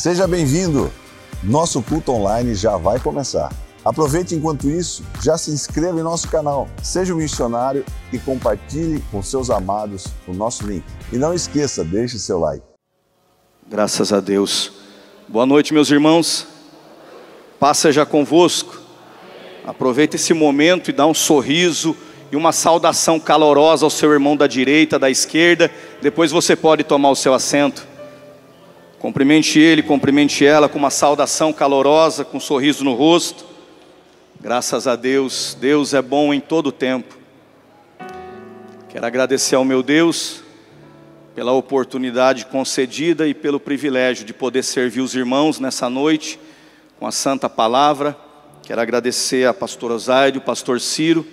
Seja bem-vindo! Nosso culto online já vai começar. Aproveite enquanto isso, já se inscreva em nosso canal, seja um missionário e compartilhe com seus amados o nosso link. E não esqueça, deixe seu like. Graças a Deus. Boa noite, meus irmãos. Paz seja convosco. Aproveite esse momento e dá um sorriso e uma saudação calorosa ao seu irmão da direita, da esquerda. Depois você pode tomar o seu assento. Cumprimente ele, cumprimente ela com uma saudação calorosa, com um sorriso no rosto. Graças a Deus, Deus é bom em todo tempo. Quero agradecer ao meu Deus pela oportunidade concedida e pelo privilégio de poder servir os irmãos nessa noite com a santa palavra. Quero agradecer a pastor Osaide, o pastor Ciro,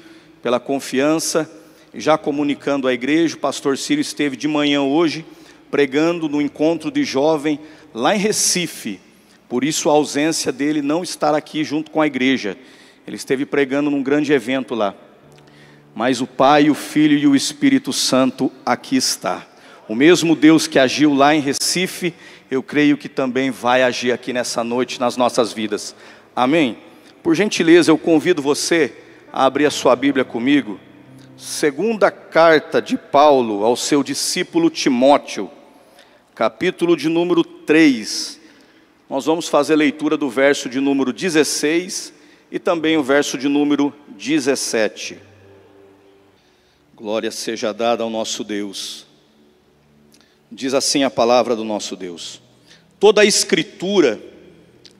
pela confiança, já comunicando à igreja. O pastor Ciro esteve de manhã hoje pregando no encontro de jovem lá em Recife. Por isso a ausência dele não estar aqui junto com a igreja. Ele esteve pregando num grande evento lá. Mas o Pai, o Filho e o Espírito Santo aqui está. O mesmo Deus que agiu lá em Recife, eu creio que também vai agir aqui nessa noite nas nossas vidas. Amém? Por gentileza, eu convido você a abrir a sua Bíblia comigo, segunda carta de Paulo ao seu discípulo Timóteo, capítulo de número 3. Nós vamos fazer leitura do verso de número 16 e também o verso de número 17. Glória seja dada ao nosso Deus. Diz assim a palavra do nosso Deus: Toda a Escritura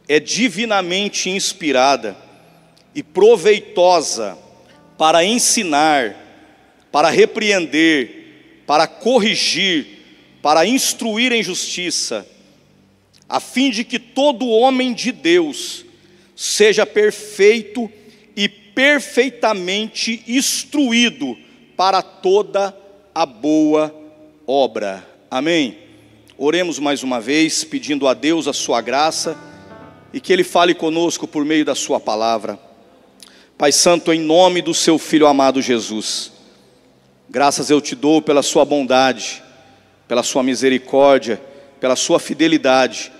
é divinamente inspirada e proveitosa para ensinar, para repreender, para corrigir, para instruir em justiça, a fim de que todo homem de Deus seja perfeito e perfeitamente instruído para toda a boa obra. Amém. Oremos mais uma vez, pedindo a Deus a sua graça e que Ele fale conosco por meio da Sua palavra. Pai Santo, em nome do Seu Filho amado Jesus, graças eu te dou pela Sua bondade, pela Sua misericórdia, pela Sua fidelidade,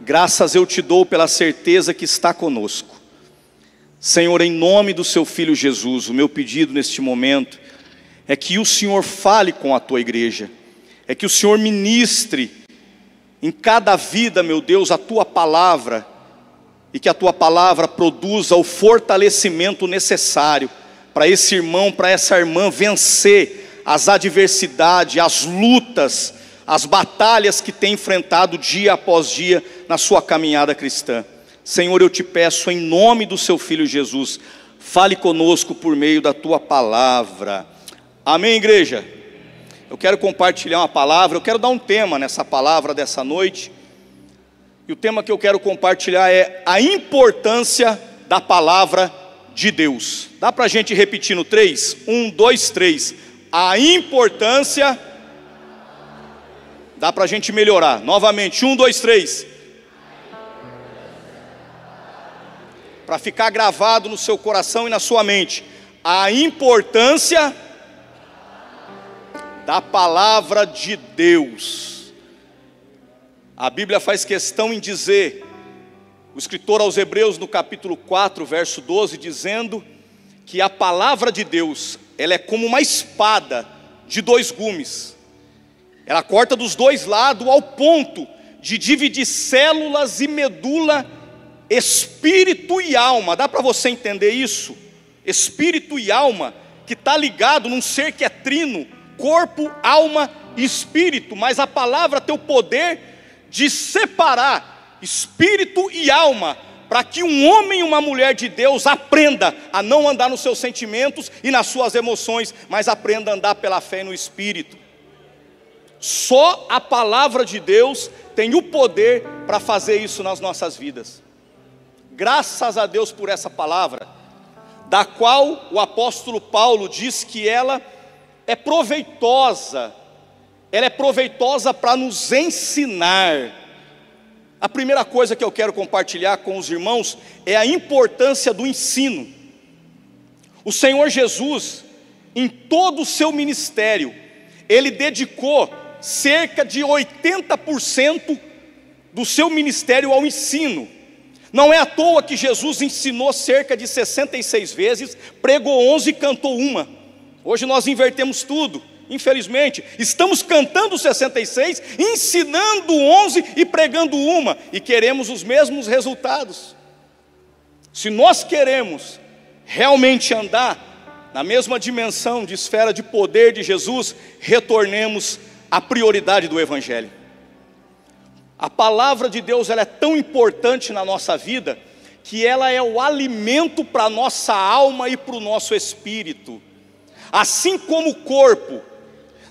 graças eu te dou pela certeza que está conosco. Senhor, em nome do Seu Filho Jesus, o meu pedido neste momento é que o Senhor fale com a tua igreja, é que o Senhor ministre em cada vida, meu Deus, a tua palavra e que a tua palavra produza o fortalecimento necessário para esse irmão, para essa irmã vencer as adversidades, as lutas, as batalhas que tem enfrentado dia após dia na sua caminhada cristã. Senhor, eu te peço em nome do seu filho Jesus, fale conosco por meio da tua palavra. Amém, igreja. Eu quero compartilhar uma palavra, eu quero dar um tema nessa palavra dessa noite. E o tema que eu quero compartilhar é a importância da palavra de Deus. Dá para a gente repetir no 3? 1, 2, 3. A importância. Dá para a gente melhorar. Novamente, 1, 2, 3. Para ficar gravado no seu coração e na sua mente. A importância da palavra de Deus. A Bíblia faz questão em dizer, o escritor aos Hebreus no capítulo 4, verso 12, dizendo que a palavra de Deus, ela é como uma espada de dois gumes. Ela corta dos dois lados ao ponto de dividir células e medula, espírito e alma. Dá para você entender isso? Espírito e alma, que está ligado num ser que é trino, corpo, alma e espírito, mas a palavra tem o poder de separar espírito e alma, para que um homem e uma mulher de Deus aprenda a não andar nos seus sentimentos e nas suas emoções, mas aprenda a andar pela fé no espírito. Só a palavra de Deus tem o poder para fazer isso nas nossas vidas. Graças a Deus por essa palavra, da qual o apóstolo Paulo diz que ela é proveitosa ela é proveitosa para nos ensinar. A primeira coisa que eu quero compartilhar com os irmãos é a importância do ensino. O Senhor Jesus, em todo o seu ministério, ele dedicou cerca de 80% do seu ministério ao ensino. Não é à toa que Jesus ensinou cerca de 66 vezes, pregou 11 e cantou uma. Hoje nós invertemos tudo, infelizmente. Estamos cantando 66, ensinando 11 e pregando uma, e queremos os mesmos resultados. Se nós queremos realmente andar na mesma dimensão de esfera de poder de Jesus, retornemos à prioridade do Evangelho. A palavra de Deus ela é tão importante na nossa vida que ela é o alimento para a nossa alma e para o nosso espírito. Assim como o corpo,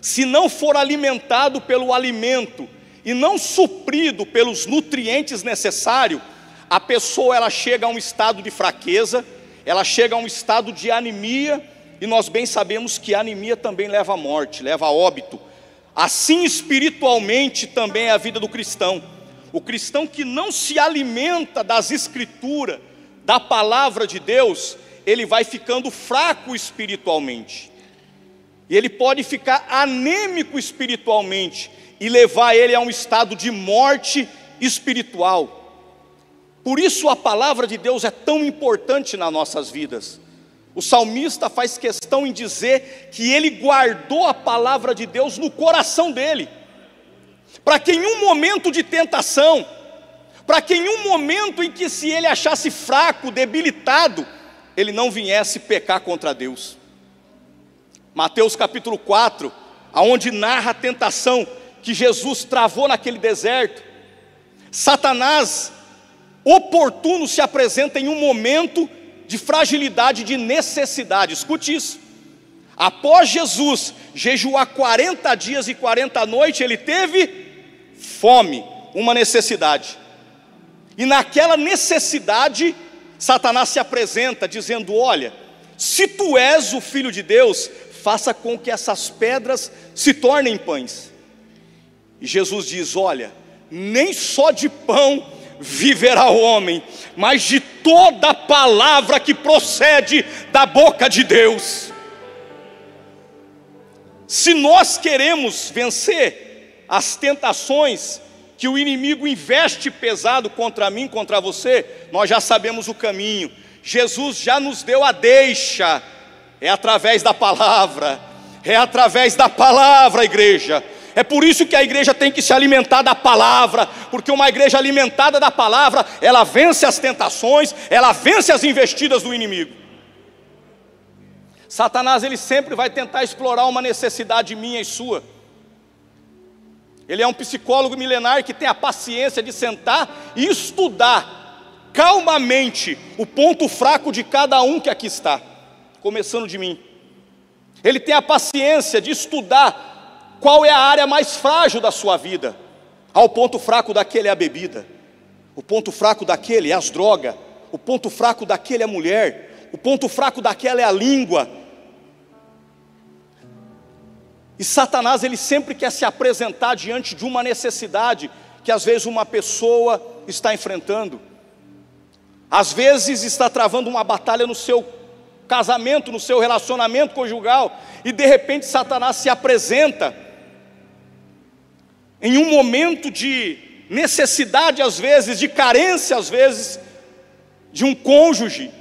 se não for alimentado pelo alimento e não suprido pelos nutrientes necessários, a pessoa ela chega a um estado de fraqueza, ela chega a um estado de anemia, e nós bem sabemos que a anemia também leva à morte, leva a óbito. Assim espiritualmente também é a vida do cristão. O cristão que não se alimenta das escrituras, da palavra de Deus, ele vai ficando fraco espiritualmente. E ele pode ficar anêmico espiritualmente e levar ele a um estado de morte espiritual. Por isso a palavra de Deus é tão importante nas nossas vidas. O salmista faz questão em dizer que ele guardou a palavra de Deus no coração dele, para que em um momento de tentação, para que em um momento em que se ele achasse fraco, debilitado, ele não viesse pecar contra Deus. Mateus capítulo 4, aonde narra a tentação que Jesus travou naquele deserto. Satanás oportuno se apresenta em um momento de fragilidade, de necessidade. Escute isso. Após Jesus jejuar 40 dias e 40 noites, ele teve fome, uma necessidade. E naquela necessidade, Satanás se apresenta dizendo: Olha, se tu és o filho de Deus, faça com que essas pedras se tornem pães. E Jesus diz: Olha, nem só de pão viverá o homem, mas de toda palavra que procede da boca de Deus. Se nós queremos vencer as tentações que o inimigo investe pesado contra mim, contra você, nós já sabemos o caminho. Jesus já nos deu a deixa, é através da palavra, é através da palavra, igreja. É por isso que a igreja tem que se alimentar da palavra, porque uma igreja alimentada da palavra, ela vence as tentações, ela vence as investidas do inimigo. Satanás ele sempre vai tentar explorar uma necessidade minha e sua. Ele é um psicólogo milenar que tem a paciência de sentar e estudar calmamente o ponto fraco de cada um que aqui está, começando de mim. Ele tem a paciência de estudar qual é a área mais frágil da sua vida? Ah, o ponto fraco daquele é a bebida. O ponto fraco daquele é as drogas. O ponto fraco daquele é a mulher. O ponto fraco daquela é a língua. E Satanás, ele sempre quer se apresentar diante de uma necessidade que às vezes uma pessoa está enfrentando. Às vezes está travando uma batalha no seu casamento, no seu relacionamento conjugal, e de repente Satanás se apresenta em um momento de necessidade, às vezes, de carência, às vezes, de um cônjuge,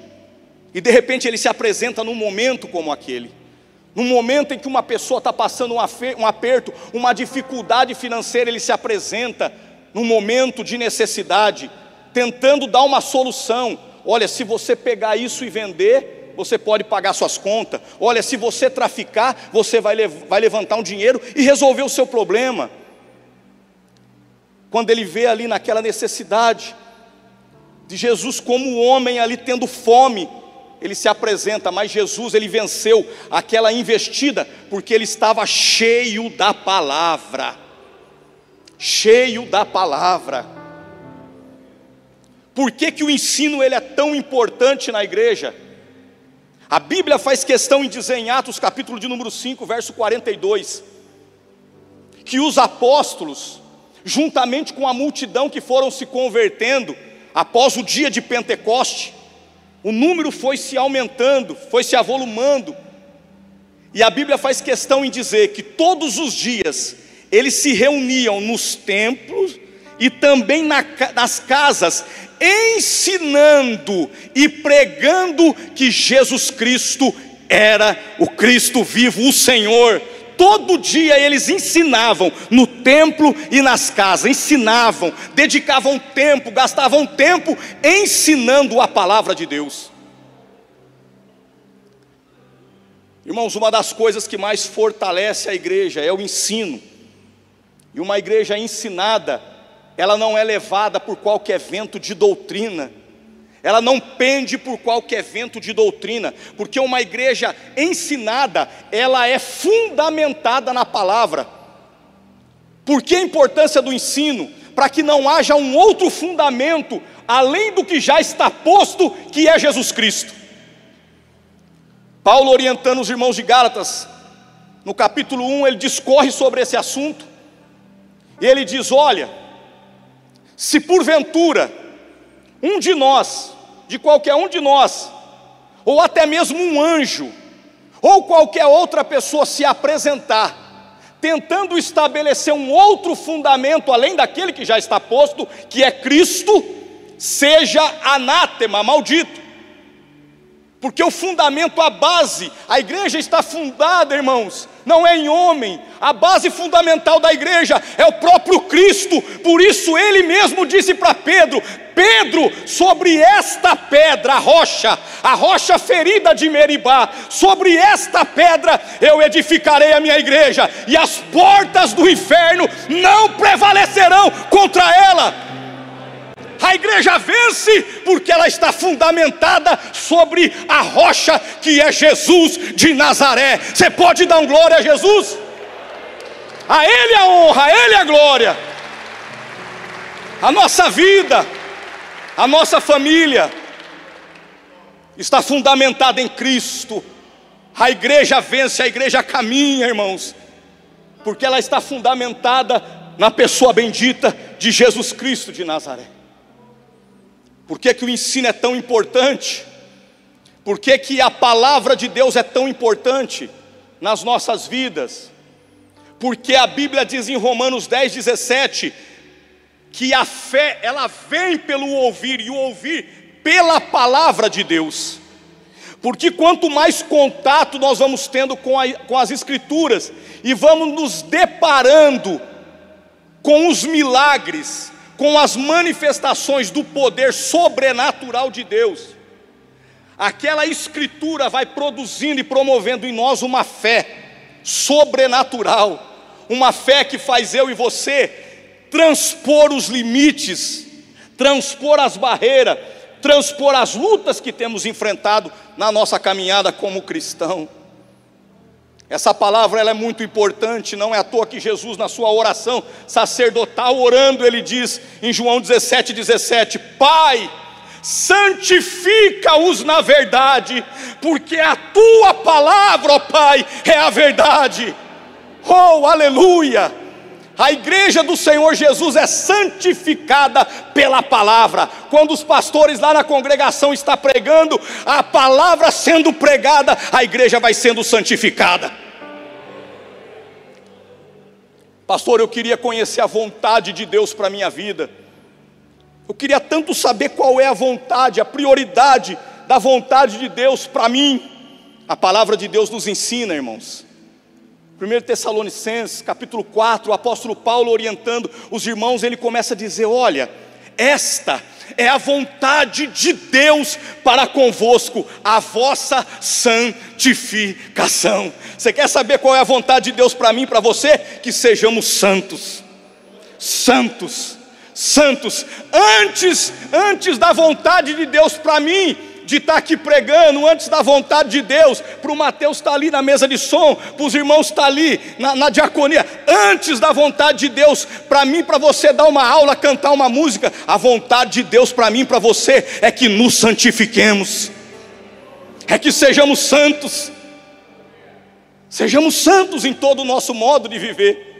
e de repente ele se apresenta num momento como aquele, num momento em que uma pessoa está passando um aperto, uma dificuldade financeira, ele se apresenta num momento de necessidade, tentando dar uma solução. Olha, se você pegar isso e vender, você pode pagar suas contas. Olha, se você traficar, você vai, vai levantar um dinheiro e resolver o seu problema quando ele vê ali naquela necessidade de Jesus como homem ali tendo fome, ele se apresenta, mas Jesus ele venceu aquela investida porque ele estava cheio da palavra. Cheio da palavra. Por que, que o ensino ele é tão importante na igreja? A Bíblia faz questão em dizer em Atos capítulo de número 5, verso 42, que os apóstolos juntamente com a multidão que foram se convertendo após o dia de Pentecoste, o número foi se aumentando, foi se avolumando. E a Bíblia faz questão em dizer que todos os dias eles se reuniam nos templos e também na, nas casas, ensinando e pregando que Jesus Cristo era o Cristo vivo, o Senhor. Todo dia eles ensinavam no templo e nas casas, ensinavam, dedicavam tempo, gastavam tempo ensinando a palavra de Deus. Irmãos, uma das coisas que mais fortalece a igreja é o ensino. E uma igreja ensinada, ela não é levada por qualquer vento de doutrina, ela não pende por qualquer vento de doutrina, porque uma igreja ensinada, ela é fundamentada na palavra. Por que a importância do ensino? Para que não haja um outro fundamento além do que já está posto, que é Jesus Cristo. Paulo orientando os irmãos de Gálatas, no capítulo 1, ele discorre sobre esse assunto, e ele diz: Olha, se porventura um de nós, de qualquer um de nós, ou até mesmo um anjo, ou qualquer outra pessoa se apresentar, tentando estabelecer um outro fundamento além daquele que já está posto, que é Cristo, seja anátema, maldito. Porque o fundamento, a base, a igreja está fundada, irmãos, não é em homem, a base fundamental da igreja é o próprio Cristo, por isso ele mesmo disse para Pedro: Pedro, sobre esta pedra, a rocha, a rocha ferida de Meribá, sobre esta pedra eu edificarei a minha igreja, e as portas do inferno não prevalecerão contra ela. A igreja vence porque ela está fundamentada sobre a rocha que é Jesus de Nazaré. Você pode dar um glória a Jesus? A Ele a honra, a Ele a glória. A nossa vida, a nossa família está fundamentada em Cristo. A igreja vence, a igreja caminha, irmãos, porque ela está fundamentada na pessoa bendita de Jesus Cristo de Nazaré. Por que, que o ensino é tão importante? Por que, que a palavra de Deus é tão importante nas nossas vidas? Porque a Bíblia diz em Romanos 10, 17, que a fé, ela vem pelo ouvir, e o ouvir pela palavra de Deus. Porque quanto mais contato nós vamos tendo com, a, com as Escrituras, e vamos nos deparando com os milagres, com as manifestações do poder sobrenatural de Deus, aquela escritura vai produzindo e promovendo em nós uma fé sobrenatural, uma fé que faz eu e você transpor os limites, transpor as barreiras, transpor as lutas que temos enfrentado na nossa caminhada como cristão. Essa palavra ela é muito importante, não é à toa que Jesus, na sua oração sacerdotal, orando, ele diz em João 17, 17: Pai, santifica-os na verdade, porque a tua palavra, ó Pai, é a verdade. Oh, aleluia! A igreja do Senhor Jesus é santificada pela palavra. Quando os pastores lá na congregação estão pregando, a palavra sendo pregada, a igreja vai sendo santificada. Pastor, eu queria conhecer a vontade de Deus para minha vida. Eu queria tanto saber qual é a vontade, a prioridade da vontade de Deus para mim. A palavra de Deus nos ensina, irmãos. 1 Tessalonicenses, capítulo 4, o apóstolo Paulo orientando os irmãos, ele começa a dizer: Olha, esta é a vontade de Deus para convosco, a vossa santificação. Você quer saber qual é a vontade de Deus para mim, para você? Que sejamos santos, santos, santos, antes, antes da vontade de Deus para mim, de estar tá aqui pregando antes da vontade de Deus, para o Mateus estar tá ali na mesa de som, para os irmãos estar tá ali na, na diaconia, antes da vontade de Deus, para mim, para você dar uma aula, cantar uma música, a vontade de Deus para mim, para você, é que nos santifiquemos, é que sejamos santos, sejamos santos em todo o nosso modo de viver.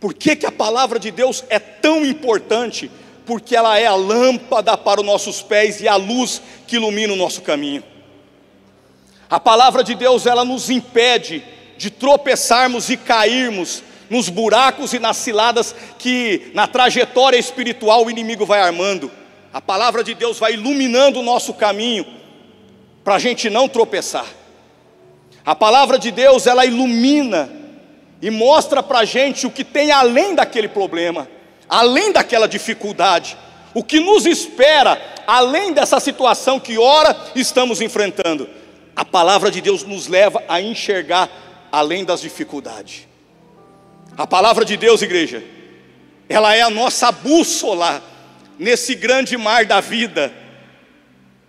Por que, que a palavra de Deus é tão importante? Porque ela é a lâmpada para os nossos pés e a luz que ilumina o nosso caminho. A palavra de Deus, ela nos impede de tropeçarmos e cairmos nos buracos e nas ciladas que na trajetória espiritual o inimigo vai armando. A palavra de Deus vai iluminando o nosso caminho para a gente não tropeçar. A palavra de Deus ela ilumina e mostra para a gente o que tem além daquele problema, além daquela dificuldade, o que nos espera além dessa situação que ora estamos enfrentando. A palavra de Deus nos leva a enxergar além das dificuldades. A palavra de Deus, igreja, ela é a nossa bússola nesse grande mar da vida.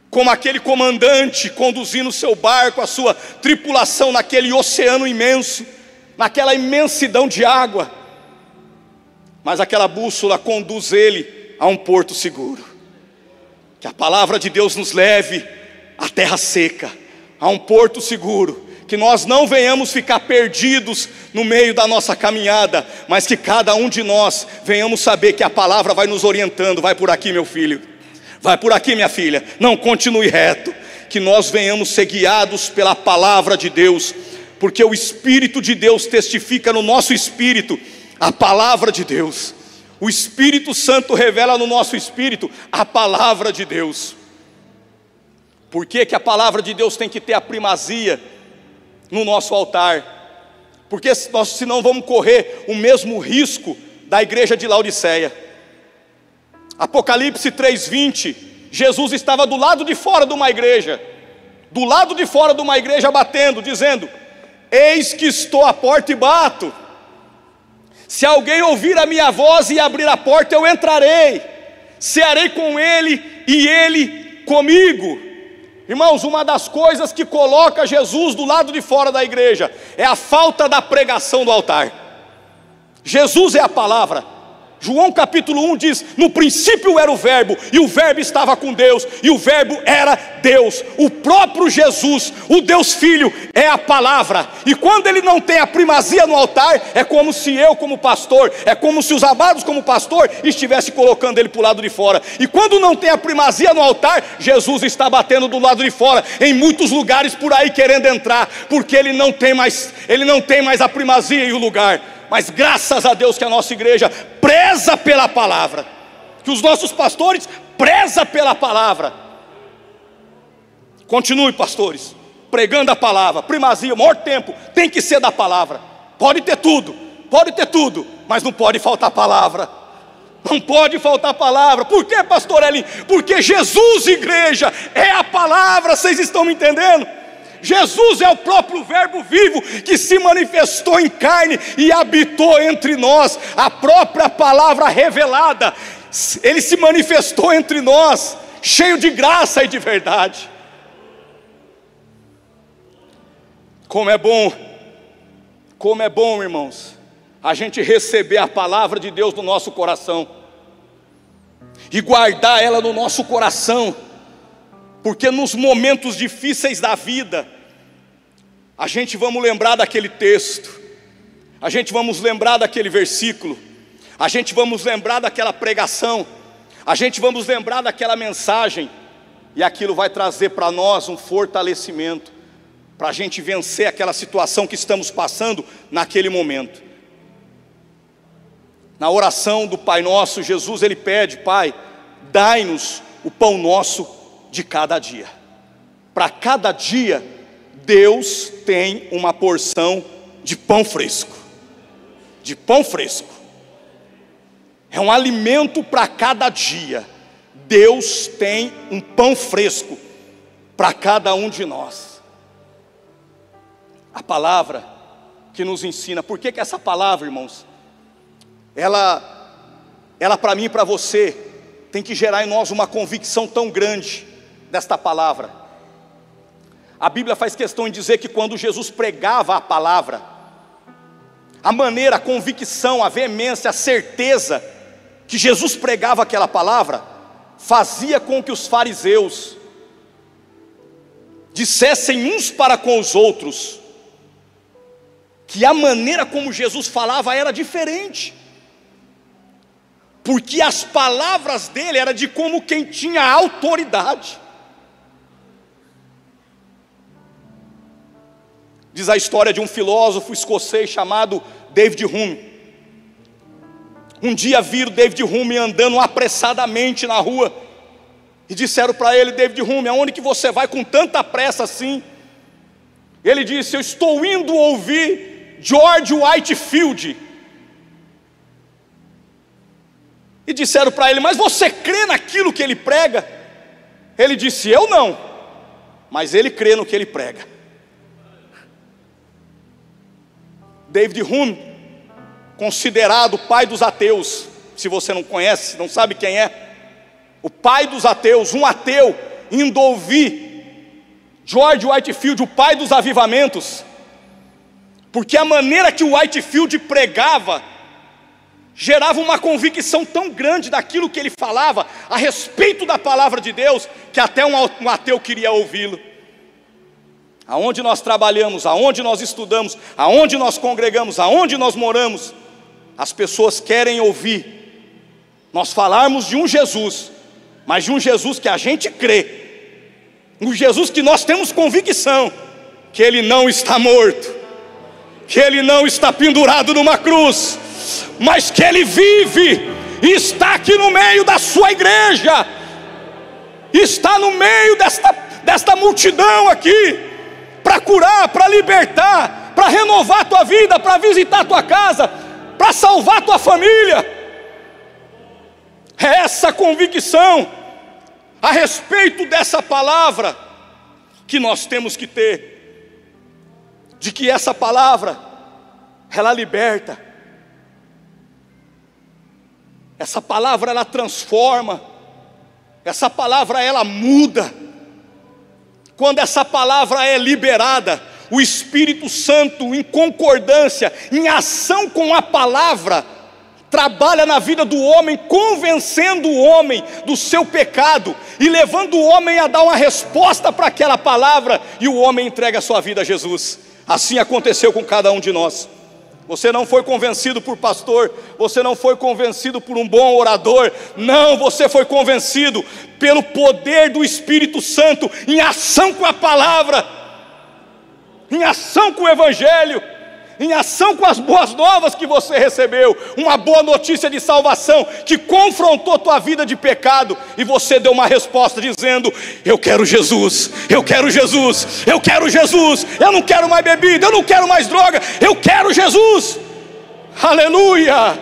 Como aquele comandante conduzindo seu barco, a sua tripulação naquele oceano imenso, naquela imensidão de água. Mas aquela bússola conduz ele a um porto seguro. Que a palavra de Deus nos leve à terra seca, a um porto seguro que nós não venhamos ficar perdidos no meio da nossa caminhada, mas que cada um de nós venhamos saber que a palavra vai nos orientando. Vai por aqui, meu filho, vai por aqui, minha filha, não continue reto. Que nós venhamos ser guiados pela palavra de Deus, porque o Espírito de Deus testifica no nosso espírito a palavra de Deus. O Espírito Santo revela no nosso espírito a palavra de Deus. Por que, que a palavra de Deus tem que ter a primazia? no nosso altar, porque nós senão vamos correr o mesmo risco da igreja de Laodiceia. Apocalipse 3:20, Jesus estava do lado de fora de uma igreja, do lado de fora de uma igreja batendo, dizendo: Eis que estou à porta e bato. Se alguém ouvir a minha voz e abrir a porta, eu entrarei, cearei com ele e ele comigo. Irmãos, uma das coisas que coloca Jesus do lado de fora da igreja é a falta da pregação do altar. Jesus é a palavra, João capítulo 1 diz: No princípio era o Verbo, e o Verbo estava com Deus, e o Verbo era Deus. O próprio Jesus, o Deus Filho, é a palavra. E quando ele não tem a primazia no altar, é como se eu, como pastor, é como se os amados, como pastor, estivesse colocando ele para o lado de fora. E quando não tem a primazia no altar, Jesus está batendo do lado de fora, em muitos lugares por aí querendo entrar, porque ele não tem mais, ele não tem mais a primazia e o lugar mas graças a Deus que a nossa igreja preza pela palavra, que os nossos pastores preza pela palavra. Continue, pastores, pregando a palavra, primazia, o maior tempo tem que ser da palavra. Pode ter tudo, pode ter tudo, mas não pode faltar palavra. Não pode faltar palavra. Por que, pastor Elin? Porque Jesus, igreja, é a palavra, vocês estão me entendendo? Jesus é o próprio Verbo vivo que se manifestou em carne e habitou entre nós, a própria palavra revelada, ele se manifestou entre nós, cheio de graça e de verdade. Como é bom, como é bom, irmãos, a gente receber a palavra de Deus no nosso coração e guardar ela no nosso coração porque nos momentos difíceis da vida, a gente vamos lembrar daquele texto, a gente vamos lembrar daquele versículo, a gente vamos lembrar daquela pregação, a gente vamos lembrar daquela mensagem, e aquilo vai trazer para nós um fortalecimento, para a gente vencer aquela situação que estamos passando naquele momento. Na oração do Pai Nosso, Jesus ele pede, Pai, dai-nos o pão nosso de cada dia. Para cada dia, Deus tem uma porção de pão fresco. De pão fresco. É um alimento para cada dia. Deus tem um pão fresco para cada um de nós. A palavra que nos ensina, por que, que essa palavra, irmãos, ela, ela para mim e para você, tem que gerar em nós uma convicção tão grande desta palavra. A Bíblia faz questão em dizer que quando Jesus pregava a palavra, a maneira, a convicção, a veemência, a certeza que Jesus pregava aquela palavra, fazia com que os fariseus dissessem uns para com os outros que a maneira como Jesus falava era diferente porque as palavras dele era de como quem tinha autoridade. Diz a história de um filósofo escocês chamado David Hume. Um dia viram David Hume andando apressadamente na rua e disseram para ele, David Hume, aonde que você vai com tanta pressa assim? Ele disse: Eu estou indo ouvir George Whitefield. E disseram para ele: Mas você crê naquilo que ele prega? Ele disse: Eu não, mas ele crê no que ele prega. David Hume, considerado pai dos ateus, se você não conhece, não sabe quem é, o pai dos ateus, um ateu, indo ouvir George Whitefield, o pai dos avivamentos, porque a maneira que o Whitefield pregava gerava uma convicção tão grande daquilo que ele falava a respeito da palavra de Deus, que até um ateu queria ouvi-lo. Aonde nós trabalhamos, aonde nós estudamos, aonde nós congregamos, aonde nós moramos, as pessoas querem ouvir nós falarmos de um Jesus, mas de um Jesus que a gente crê, um Jesus que nós temos convicção que ele não está morto, que ele não está pendurado numa cruz, mas que ele vive está aqui no meio da sua igreja, está no meio desta, desta multidão aqui, para curar, para libertar, para renovar a tua vida, para visitar a tua casa, para salvar a tua família. É essa convicção a respeito dessa palavra que nós temos que ter, de que essa palavra, ela liberta, essa palavra ela transforma, essa palavra ela muda, quando essa palavra é liberada, o Espírito Santo, em concordância, em ação com a palavra, trabalha na vida do homem, convencendo o homem do seu pecado e levando o homem a dar uma resposta para aquela palavra, e o homem entrega a sua vida a Jesus. Assim aconteceu com cada um de nós. Você não foi convencido por pastor, você não foi convencido por um bom orador, não, você foi convencido pelo poder do Espírito Santo em ação com a palavra, em ação com o Evangelho em ação com as boas novas que você recebeu, uma boa notícia de salvação que confrontou tua vida de pecado e você deu uma resposta dizendo: Eu quero Jesus, eu quero Jesus, eu quero Jesus, eu não quero mais bebida, eu não quero mais droga, eu quero Jesus. Aleluia!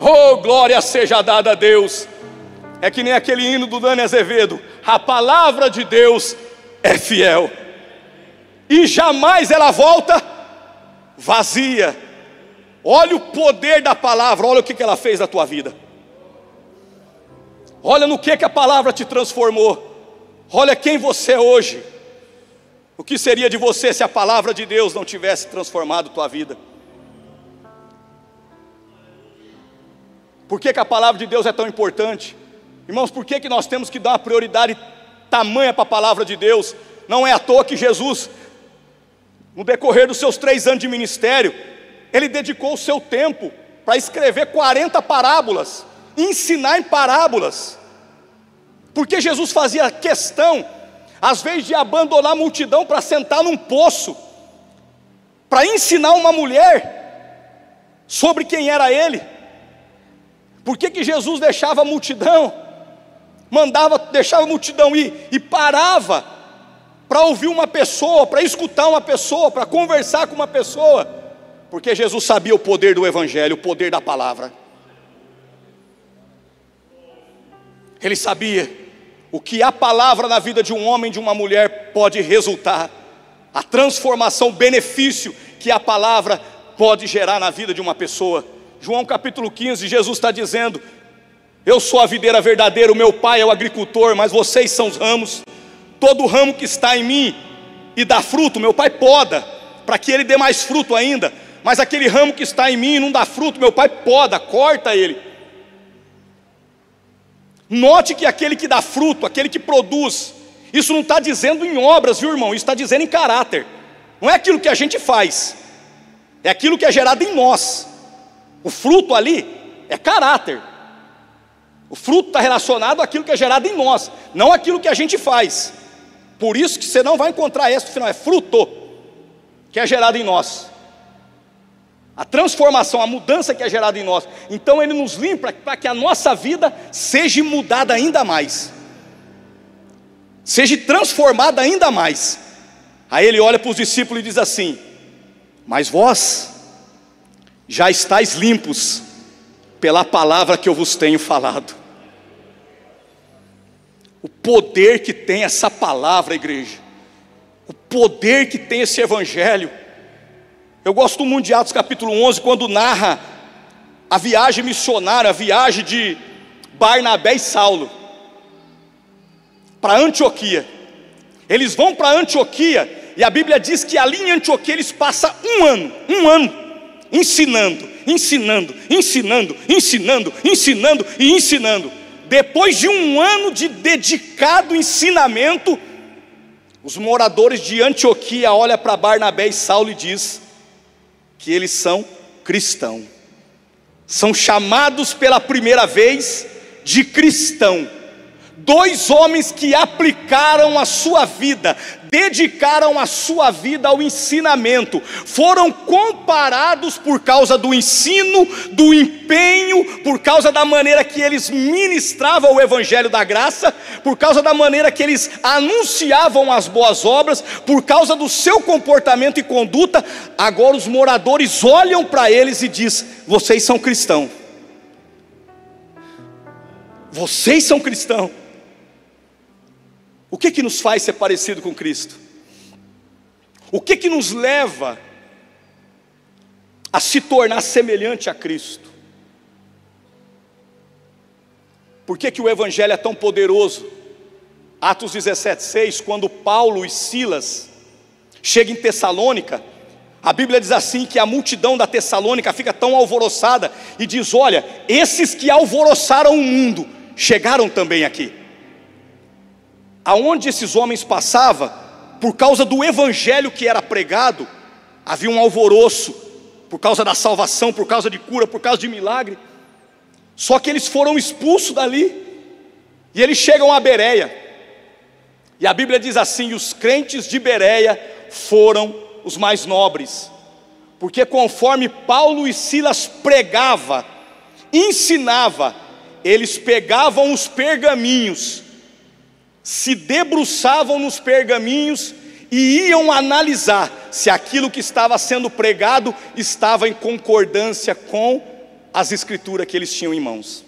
Oh, glória seja dada a Deus. É que nem aquele hino do Dani Azevedo: a palavra de Deus é fiel e jamais ela volta vazia. Olha o poder da palavra, olha o que, ela fez na tua vida. Olha no que, que a palavra te transformou. Olha quem você é hoje. O que seria de você se a palavra de Deus não tivesse transformado tua vida? Por que, que a palavra de Deus é tão importante? Irmãos, por que, que nós temos que dar uma prioridade tamanha para a palavra de Deus? Não é à toa que Jesus no decorrer dos seus três anos de ministério, ele dedicou o seu tempo para escrever 40 parábolas, ensinar em parábolas, porque Jesus fazia questão, às vezes, de abandonar a multidão para sentar num poço, para ensinar uma mulher sobre quem era ele. Por que, que Jesus deixava a multidão, mandava, deixava a multidão ir e parava para ouvir uma pessoa, para escutar uma pessoa, para conversar com uma pessoa, porque Jesus sabia o poder do Evangelho, o poder da palavra. Ele sabia o que a palavra na vida de um homem de uma mulher pode resultar, a transformação, o benefício que a palavra pode gerar na vida de uma pessoa. João capítulo 15, Jesus está dizendo: Eu sou a videira verdadeira, o meu pai é o agricultor, mas vocês são os ramos. Todo ramo que está em mim e dá fruto, meu pai poda, para que ele dê mais fruto ainda. Mas aquele ramo que está em mim e não dá fruto, meu pai poda, corta ele. Note que aquele que dá fruto, aquele que produz, isso não está dizendo em obras, viu irmão? Isso está dizendo em caráter. Não é aquilo que a gente faz, é aquilo que é gerado em nós. O fruto ali é caráter. O fruto está relacionado àquilo que é gerado em nós, não aquilo que a gente faz. Por isso que você não vai encontrar esse no final, é fruto que é gerado em nós. A transformação, a mudança que é gerada em nós. Então ele nos limpa para que a nossa vida seja mudada ainda mais. Seja transformada ainda mais. Aí ele olha para os discípulos e diz assim: Mas vós já estáis limpos pela palavra que eu vos tenho falado. O poder que tem essa palavra, igreja. O poder que tem esse evangelho. Eu gosto muito de Atos capítulo 11, quando narra a viagem missionária, a viagem de Barnabé e Saulo para Antioquia. Eles vão para Antioquia e a Bíblia diz que ali em Antioquia eles passam um ano, um ano, ensinando, ensinando, ensinando, ensinando, ensinando e ensinando. Depois de um ano de dedicado ensinamento, os moradores de Antioquia olham para Barnabé e Saulo e diz: que eles são cristãos. São chamados pela primeira vez de cristão dois homens que aplicaram a sua vida, dedicaram a sua vida ao ensinamento, foram comparados por causa do ensino, do empenho, por causa da maneira que eles ministravam o evangelho da graça, por causa da maneira que eles anunciavam as boas obras, por causa do seu comportamento e conduta. Agora os moradores olham para eles e diz: "Vocês são cristãos. Vocês são cristãos. O que que nos faz ser parecido com Cristo? O que que nos leva a se tornar semelhante a Cristo? Por que, que o Evangelho é tão poderoso? Atos 17,6, quando Paulo e Silas chegam em Tessalônica, a Bíblia diz assim: que a multidão da Tessalônica fica tão alvoroçada e diz: Olha, esses que alvoroçaram o mundo chegaram também aqui aonde esses homens passavam, por causa do evangelho que era pregado, havia um alvoroço, por causa da salvação, por causa de cura, por causa de milagre. Só que eles foram expulsos dali, e eles chegam a Bereia, e a Bíblia diz assim: os crentes de Bereia foram os mais nobres, porque conforme Paulo e Silas pregava, ensinava, eles pegavam os pergaminhos se debruçavam nos pergaminhos e iam analisar se aquilo que estava sendo pregado estava em concordância com as escrituras que eles tinham em mãos.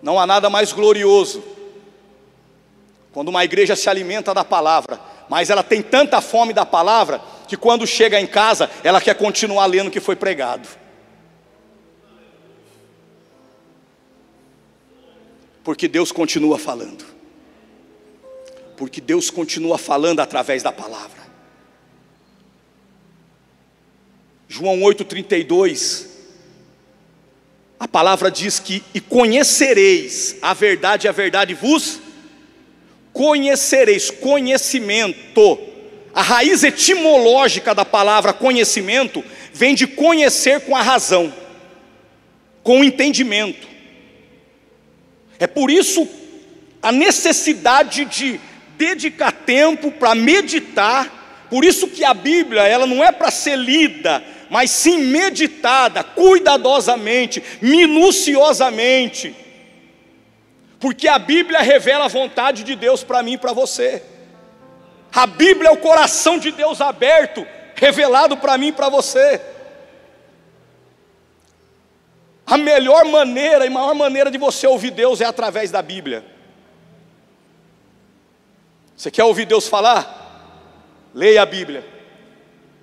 Não há nada mais glorioso quando uma igreja se alimenta da palavra, mas ela tem tanta fome da palavra que quando chega em casa ela quer continuar lendo o que foi pregado. Porque Deus continua falando. Porque Deus continua falando através da palavra. João 8,32, a palavra diz que, e conhecereis a verdade, a verdade vos conhecereis, conhecimento. A raiz etimológica da palavra conhecimento vem de conhecer com a razão, com o entendimento. É por isso a necessidade de dedicar tempo para meditar. Por isso que a Bíblia, ela não é para ser lida, mas sim meditada cuidadosamente, minuciosamente. Porque a Bíblia revela a vontade de Deus para mim e para você. A Bíblia é o coração de Deus aberto, revelado para mim e para você. A melhor maneira e maior maneira de você ouvir Deus é através da Bíblia. Você quer ouvir Deus falar? Leia a Bíblia.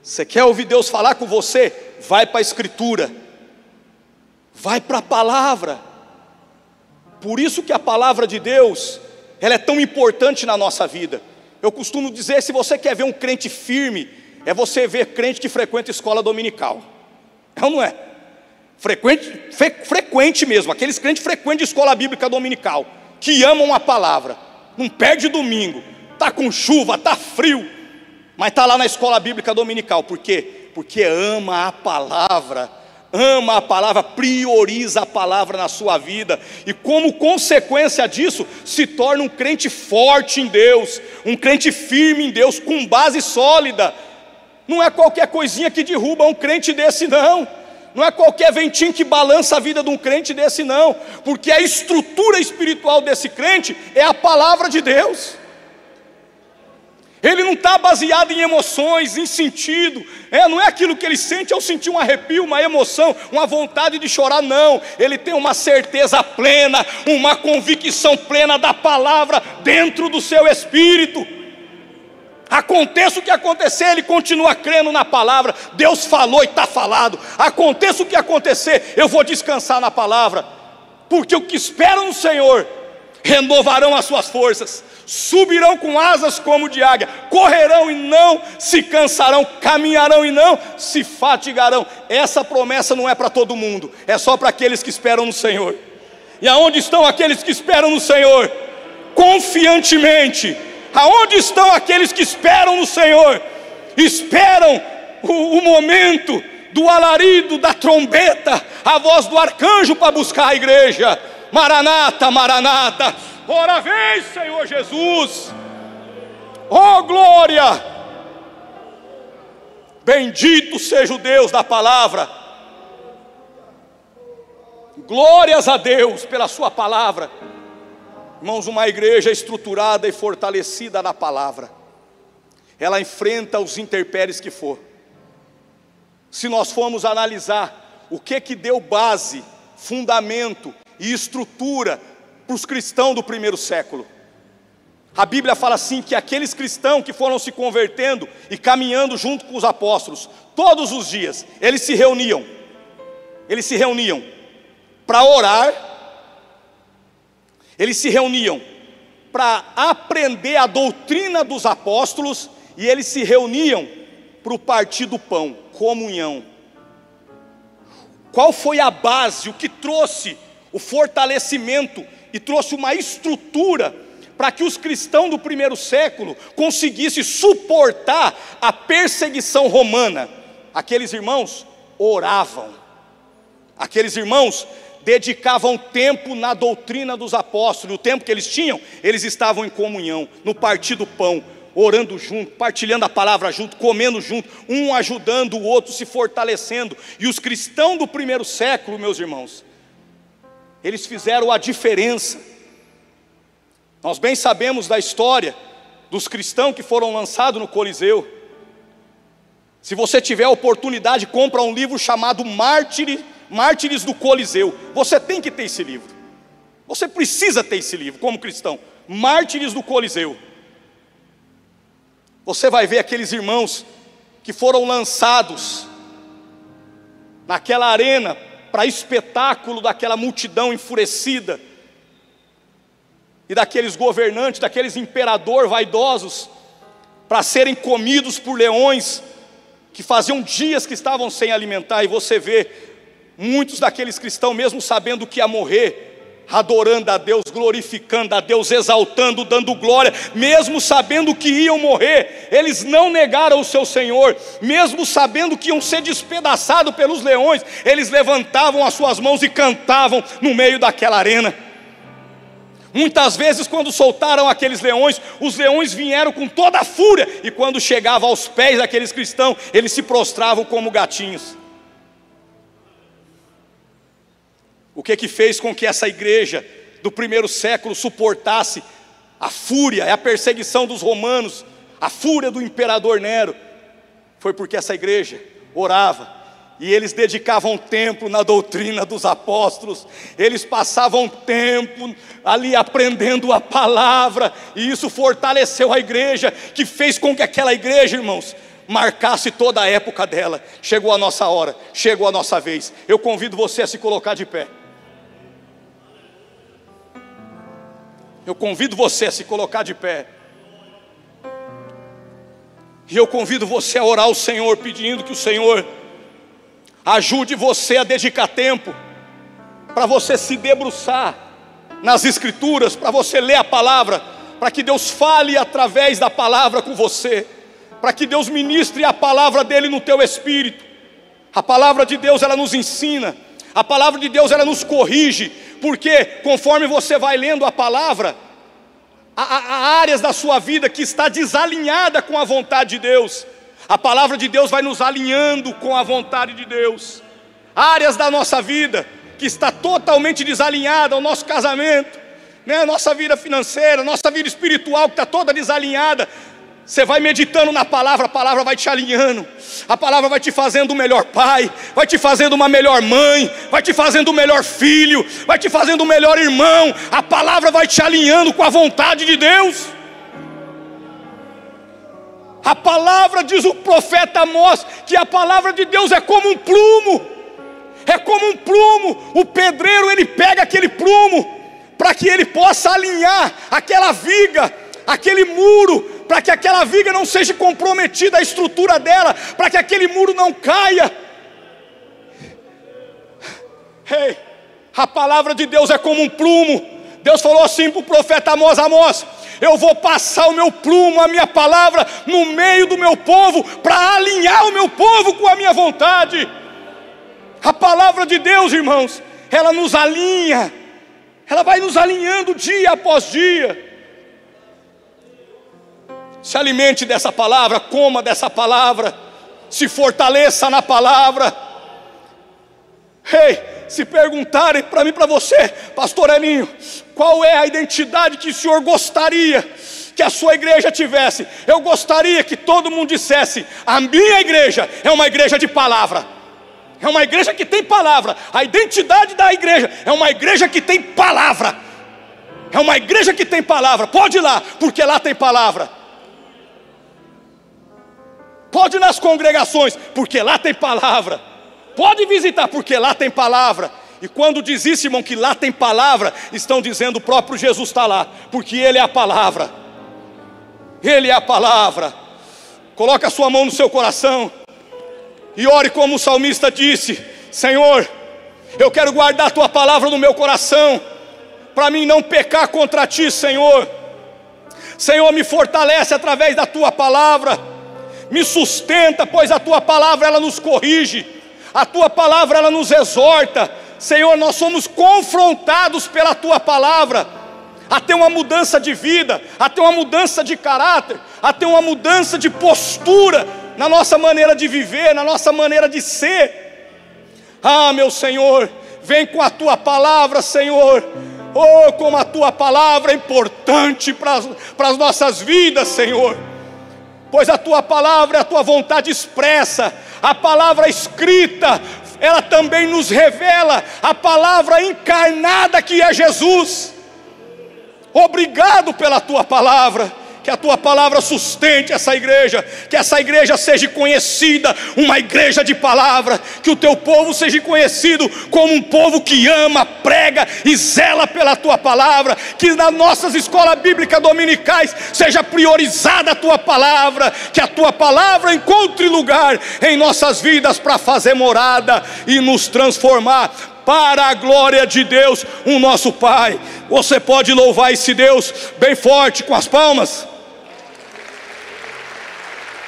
Você quer ouvir Deus falar com você? Vai para a Escritura. Vai para a palavra. Por isso que a palavra de Deus, ela é tão importante na nossa vida. Eu costumo dizer, se você quer ver um crente firme, é você ver crente que frequenta escola dominical. É ou não é? Frequente, fre, frequente mesmo, aqueles crentes frequentes de escola bíblica dominical, que amam a palavra, não perde domingo, tá com chuva, tá frio, mas tá lá na escola bíblica dominical, por quê? Porque ama a palavra, ama a palavra, prioriza a palavra na sua vida, e como consequência disso, se torna um crente forte em Deus, um crente firme em Deus, com base sólida. Não é qualquer coisinha que derruba um crente desse, não. Não é qualquer ventinho que balança a vida de um crente desse, não. Porque a estrutura espiritual desse crente é a palavra de Deus. Ele não está baseado em emoções, em sentido. É, não é aquilo que ele sente ao sentir um arrepio, uma emoção, uma vontade de chorar, não. Ele tem uma certeza plena, uma convicção plena da palavra dentro do seu espírito. Aconteça o que acontecer, ele continua crendo na palavra. Deus falou e está falado. Aconteça o que acontecer, eu vou descansar na palavra. Porque o que espero no Senhor renovarão as suas forças, subirão com asas como de águia, correrão e não se cansarão, caminharão e não se fatigarão. Essa promessa não é para todo mundo, é só para aqueles que esperam no Senhor. E aonde estão aqueles que esperam no Senhor? Confiantemente. Aonde estão aqueles que esperam no Senhor? Esperam o, o momento do alarido, da trombeta, a voz do arcanjo para buscar a igreja. Maranata, Maranata, ora vem, Senhor Jesus. Oh glória! Bendito seja o Deus da palavra. Glórias a Deus pela Sua palavra. Irmãos, uma igreja estruturada e fortalecida na palavra, ela enfrenta os interpéries que for. Se nós formos analisar o que que deu base, fundamento e estrutura para os cristãos do primeiro século. A Bíblia fala assim que aqueles cristãos que foram se convertendo e caminhando junto com os apóstolos, todos os dias, eles se reuniam. Eles se reuniam para orar, eles se reuniam para aprender a doutrina dos apóstolos e eles se reuniam para o partir do pão, comunhão. Qual foi a base, o que trouxe o fortalecimento e trouxe uma estrutura para que os cristãos do primeiro século conseguissem suportar a perseguição romana. Aqueles irmãos oravam, aqueles irmãos dedicavam tempo na doutrina dos apóstolos, o tempo que eles tinham, eles estavam em comunhão, no partir do pão, orando junto, partilhando a palavra junto, comendo junto, um ajudando o outro, se fortalecendo. E os cristãos do primeiro século, meus irmãos, eles fizeram a diferença. Nós bem sabemos da história dos cristãos que foram lançados no Coliseu. Se você tiver a oportunidade, compra um livro chamado Mártires, Mártires do Coliseu. Você tem que ter esse livro. Você precisa ter esse livro como cristão. Mártires do Coliseu. Você vai ver aqueles irmãos que foram lançados naquela arena para espetáculo daquela multidão enfurecida e daqueles governantes, daqueles imperador vaidosos, para serem comidos por leões que faziam dias que estavam sem alimentar, e você vê muitos daqueles cristãos, mesmo sabendo que ia morrer, adorando a Deus, glorificando a Deus, exaltando, dando glória, mesmo sabendo que iam morrer, eles não negaram o seu Senhor, mesmo sabendo que iam ser despedaçados pelos leões, eles levantavam as suas mãos e cantavam no meio daquela arena. Muitas vezes, quando soltaram aqueles leões, os leões vieram com toda a fúria, e quando chegava aos pés daqueles cristãos, eles se prostravam como gatinhos. O que que fez com que essa igreja do primeiro século suportasse a fúria, é a perseguição dos romanos, a fúria do imperador Nero? Foi porque essa igreja orava, e eles dedicavam tempo na doutrina dos apóstolos, eles passavam tempo ali aprendendo a palavra, e isso fortaleceu a igreja, que fez com que aquela igreja, irmãos, marcasse toda a época dela. Chegou a nossa hora, chegou a nossa vez. Eu convido você a se colocar de pé. Eu convido você a se colocar de pé. E eu convido você a orar ao Senhor, pedindo que o Senhor ajude você a dedicar tempo para você se debruçar nas Escrituras, para você ler a palavra, para que Deus fale através da palavra com você, para que Deus ministre a palavra dele no teu espírito. A palavra de Deus ela nos ensina, a palavra de Deus ela nos corrige, porque conforme você vai lendo a palavra, há, há áreas da sua vida que está desalinhada com a vontade de Deus, A palavra de Deus vai nos alinhando com a vontade de Deus. Áreas da nossa vida que está totalmente desalinhada, o nosso casamento, né? nossa vida financeira, nossa vida espiritual que está toda desalinhada. Você vai meditando na palavra, a palavra vai te alinhando, a palavra vai te fazendo um melhor pai, vai te fazendo uma melhor mãe, vai te fazendo um melhor filho, vai te fazendo um melhor irmão, a palavra vai te alinhando com a vontade de Deus. A palavra, diz o profeta Amós, que a palavra de Deus é como um plumo, é como um plumo, o pedreiro ele pega aquele plumo, para que ele possa alinhar aquela viga, aquele muro, para que aquela viga não seja comprometida, a estrutura dela, para que aquele muro não caia. Hey, a palavra de Deus é como um plumo. Deus falou assim para o profeta Amós: Amós, eu vou passar o meu plumo, a minha palavra, no meio do meu povo, para alinhar o meu povo com a minha vontade. A palavra de Deus, irmãos, ela nos alinha, ela vai nos alinhando dia após dia. Se alimente dessa palavra, coma dessa palavra, se fortaleça na palavra. Ei, se perguntarem para mim, para você, Pastor Elinho, qual é a identidade que o senhor gostaria que a sua igreja tivesse? Eu gostaria que todo mundo dissesse: a minha igreja é uma igreja de palavra. É uma igreja que tem palavra. A identidade da igreja é uma igreja que tem palavra. É uma igreja que tem palavra. Pode ir lá, porque lá tem palavra. Pode ir nas congregações, porque lá tem palavra. Pode visitar, porque lá tem palavra. E quando diz isso, irmão, que lá tem palavra, estão dizendo o próprio Jesus está lá, porque Ele é a palavra. Ele é a palavra. Coloque a sua mão no seu coração e ore como o salmista disse: Senhor, eu quero guardar a tua palavra no meu coração, para mim não pecar contra ti, Senhor. Senhor, me fortalece através da tua palavra me sustenta, pois a tua palavra ela nos corrige, a tua palavra ela nos exorta. Senhor, nós somos confrontados pela tua palavra a ter uma mudança de vida, a ter uma mudança de caráter, a ter uma mudança de postura na nossa maneira de viver, na nossa maneira de ser. Ah, meu Senhor, vem com a tua palavra, Senhor. Oh, como a tua palavra é importante para as nossas vidas, Senhor pois a tua palavra a tua vontade expressa, a palavra escrita, ela também nos revela a palavra encarnada que é Jesus. Obrigado pela tua palavra que a tua palavra sustente essa igreja, que essa igreja seja conhecida, uma igreja de palavra, que o teu povo seja conhecido como um povo que ama, prega e zela pela tua palavra, que nas nossas escolas bíblicas dominicais seja priorizada a tua palavra, que a tua palavra encontre lugar em nossas vidas para fazer morada e nos transformar para a glória de Deus, o nosso Pai. Você pode louvar esse Deus bem forte com as palmas.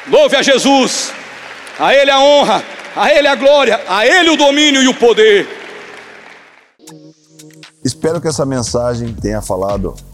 Louve a Jesus, a Ele a honra, a Ele a glória, a Ele o domínio e o poder. Espero que essa mensagem tenha falado